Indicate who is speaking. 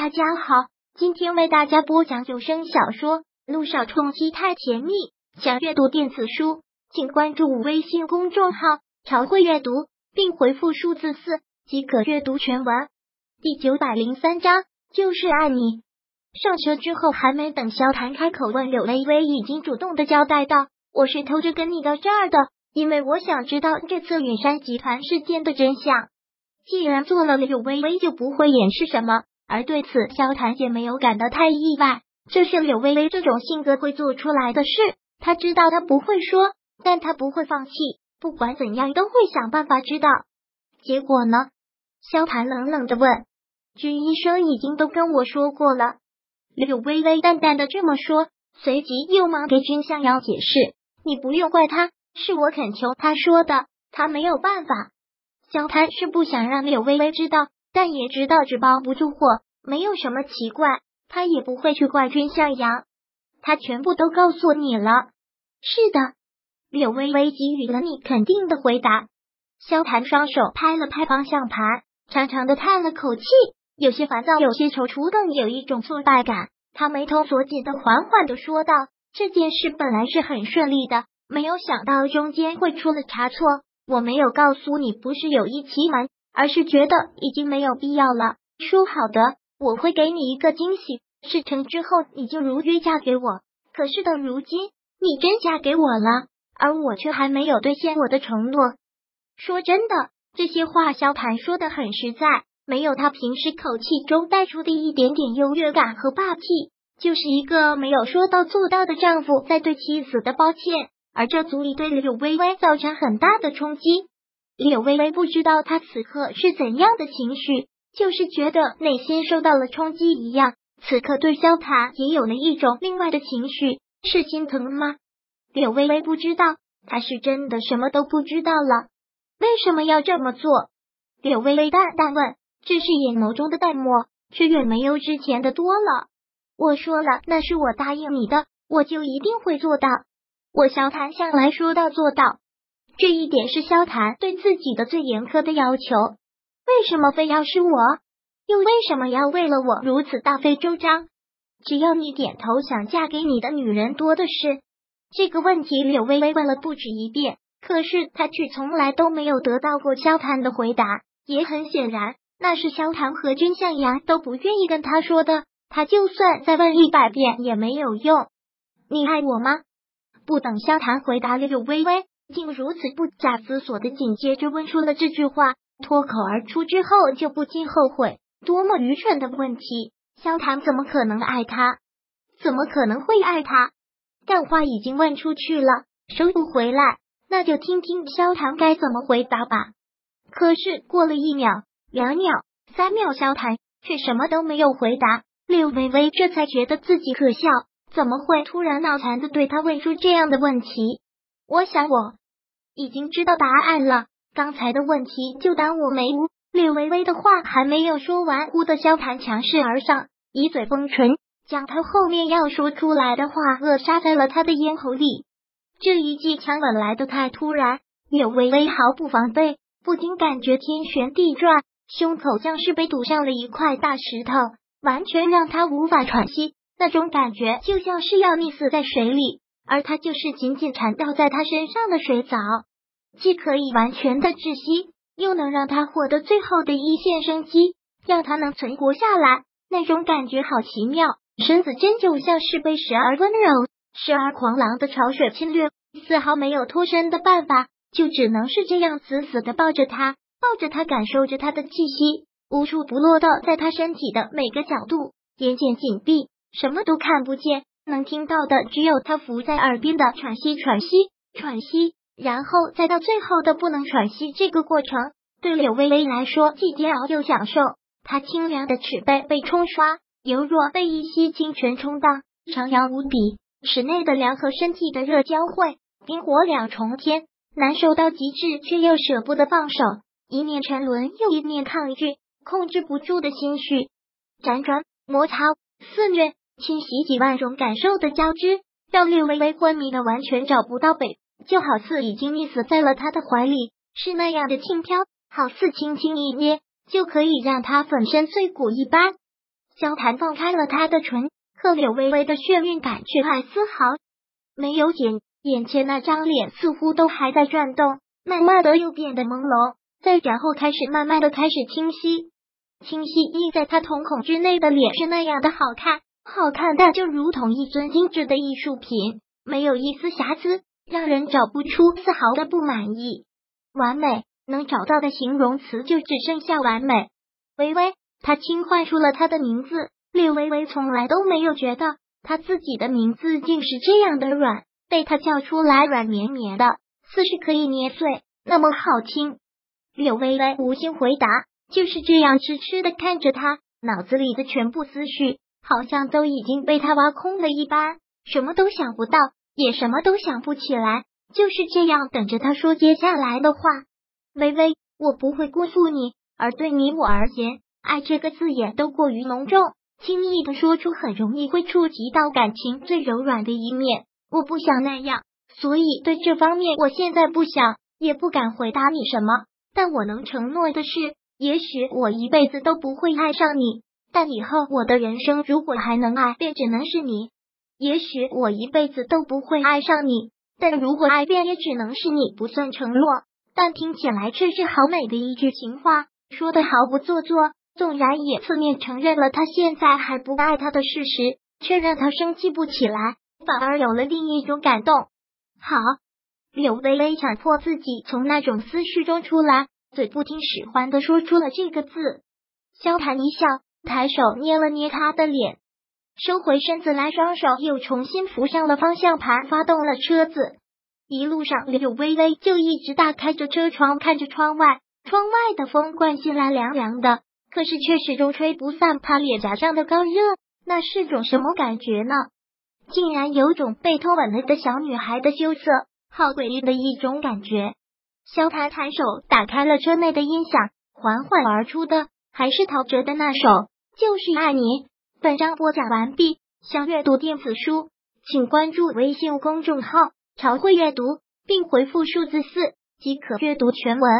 Speaker 1: 大家好，今天为大家播讲有声小说《路上冲击太甜蜜》。想阅读电子书，请关注微信公众号“朝会阅读”，并回复数字四即可阅读全文。第九百零三章就是爱你。上车之后，还没等萧谈开口问，柳微微已经主动的交代道：“我是偷着跟你到这儿的，因为我想知道这次远山集团事件的真相。既然做了，柳微微就不会掩饰什么。”而对此，萧谈也没有感到太意外，这是柳微微这种性格会做出来的事。他知道他不会说，但他不会放弃，不管怎样都会想办法知道结果呢？萧谈冷冷的问：“军医生已经都跟我说过了。”柳微微淡淡的这么说，随即又忙给君向阳解释：“你不用怪他，是我恳求他说的，他没有办法。”萧谈是不想让柳微微知道。但也知道纸包不住火，没有什么奇怪，他也不会去怪君向阳，他全部都告诉你了。是的，柳微微给予了你肯定的回答。萧谈双手拍了拍方向盘，长长的叹了口气，有些烦躁，有些踌躇，更有一种挫败感。他眉头锁紧的，缓缓的说道：“这件事本来是很顺利的，没有想到中间会出了差错。我没有告诉你，不是有意欺瞒。”而是觉得已经没有必要了。说好的，我会给你一个惊喜。事成之后，你就如约嫁给我。可是到如今，你真嫁给我了，而我却还没有兑现我的承诺。说真的，这些话萧谈说的很实在，没有他平时口气中带出的一点点优越感和霸气，就是一个没有说到做到的丈夫在对妻子的抱歉，而这足以对柳微微造成很大的冲击。柳微微不知道他此刻是怎样的情绪，就是觉得内心受到了冲击一样。此刻对萧谈也有了一种另外的情绪，是心疼吗？柳微微不知道，他是真的什么都不知道了。为什么要这么做？柳微微淡淡问，这是眼眸中的淡漠，却远没有之前的多了。我说了，那是我答应你的，我就一定会做到。我萧谈向来说到做到。这一点是萧谈对自己的最严苛的要求。为什么非要是我？又为什么要为了我如此大费周章？只要你点头，想嫁给你的女人多的是。这个问题柳微微问了不止一遍，可是她却从来都没有得到过萧谈的回答。也很显然，那是萧谈和君向阳都不愿意跟他说的。他就算再问一百遍也没有用。你爱我吗？不等萧谈回答，柳微微。竟如此不假思索的紧接着问出了这句话，脱口而出之后就不禁后悔，多么愚蠢的问题！萧谈怎么可能爱他？怎么可能会爱他？但话已经问出去了，收不回来，那就听听萧谈该怎么回答吧。可是过了一秒、两秒、三秒，萧谈却什么都没有回答。柳微微这才觉得自己可笑，怎么会突然脑残的对他问出这样的问题？我想我。已经知道答案了，刚才的问题就当我没无。柳微微的话还没有说完，忽的萧谈强势而上，一嘴封唇，将他后面要说出来的话扼杀在了他的咽喉里。这一记强吻来的太突然，柳微微毫不防备，不禁感觉天旋地转，胸口像是被堵上了一块大石头，完全让他无法喘息。那种感觉就像是要溺死在水里，而他就是紧紧缠绕在他身上的水藻。既可以完全的窒息，又能让他获得最后的一线生机，让他能存活下来。那种感觉好奇妙，身子真就像是被时而温柔、时而狂狼的潮水侵略，丝毫没有脱身的办法，就只能是这样死死的抱着他，抱着他，感受着他的气息，无处不落的在他身体的每个角度。眼睑紧闭，什么都看不见，能听到的只有他伏在耳边的喘息、喘息、喘息。然后再到最后的不能喘息，这个过程对柳微微来说既煎熬又享受。她清凉的齿背被冲刷，犹若被一溪清泉冲荡，徜徉无比。室内的凉和身体的热交汇，冰火两重天，难受到极致，却又舍不得放手。一念沉沦，又一念抗拒，控制不住的心绪，辗转摩擦肆虐，侵袭几万种感受的交织，让略微微昏迷的完全找不到北。就好似已经溺死在了他的怀里，是那样的轻飘，好似轻轻一捏就可以让他粉身碎骨一般。萧谈放开了他的唇，可柳微微的眩晕感却还丝毫没有减，眼前那张脸似乎都还在转动，慢慢的又变得朦胧，再然后开始慢慢的开始清晰，清晰映在他瞳孔之内的脸是那样的好看，好看的就如同一尊精致的艺术品，没有一丝瑕疵，让人找不出丝毫的不满意，完美，能找到的形容词就只剩下完美。微微。他轻唤出了他的名字，柳微微从来都没有觉得他自己的名字竟是这样的软，被他叫出来软绵绵的，似是可以捏碎，那么好听。柳微微无心回答，就是这样痴痴的看着他，脑子里的全部思绪好像都已经被他挖空了一般，什么都想不到，也什么都想不起来，就是这样等着他说接下来的话。微微，我不会辜负你，而对你我而言。爱这个字眼都过于浓重，轻易的说出很容易会触及到感情最柔软的一面。我不想那样，所以对这方面我现在不想，也不敢回答你什么。但我能承诺的是，也许我一辈子都不会爱上你，但以后我的人生如果还能爱，便只能是你。也许我一辈子都不会爱上你，但如果爱，便也只能是你。不算承诺，但听起来却是好美的一句情话，说的毫不做作。纵然也侧面承认了他现在还不爱他的事实，却让他生气不起来，反而有了另一种感动。好，柳微微强迫自己从那种思绪中出来，嘴不听使唤的说出了这个字。萧谈一笑，抬手捏了捏他的脸，收回身子来，双手又重新扶上了方向盘，发动了车子。一路上，柳微微就一直大开着车窗，看着窗外，窗外的风灌进来，凉凉的。可是却始终吹不散他脸颊上的高热，那是种什么感觉呢？竟然有种被偷吻了的小女孩的羞涩，好诡异的一种感觉。萧谈抬手打开了车内的音响，缓缓而出的还是陶喆的那首《就是爱你》。本章播讲完毕，想阅读电子书，请关注微信公众号“朝会阅读”，并回复数字四即可阅读全文。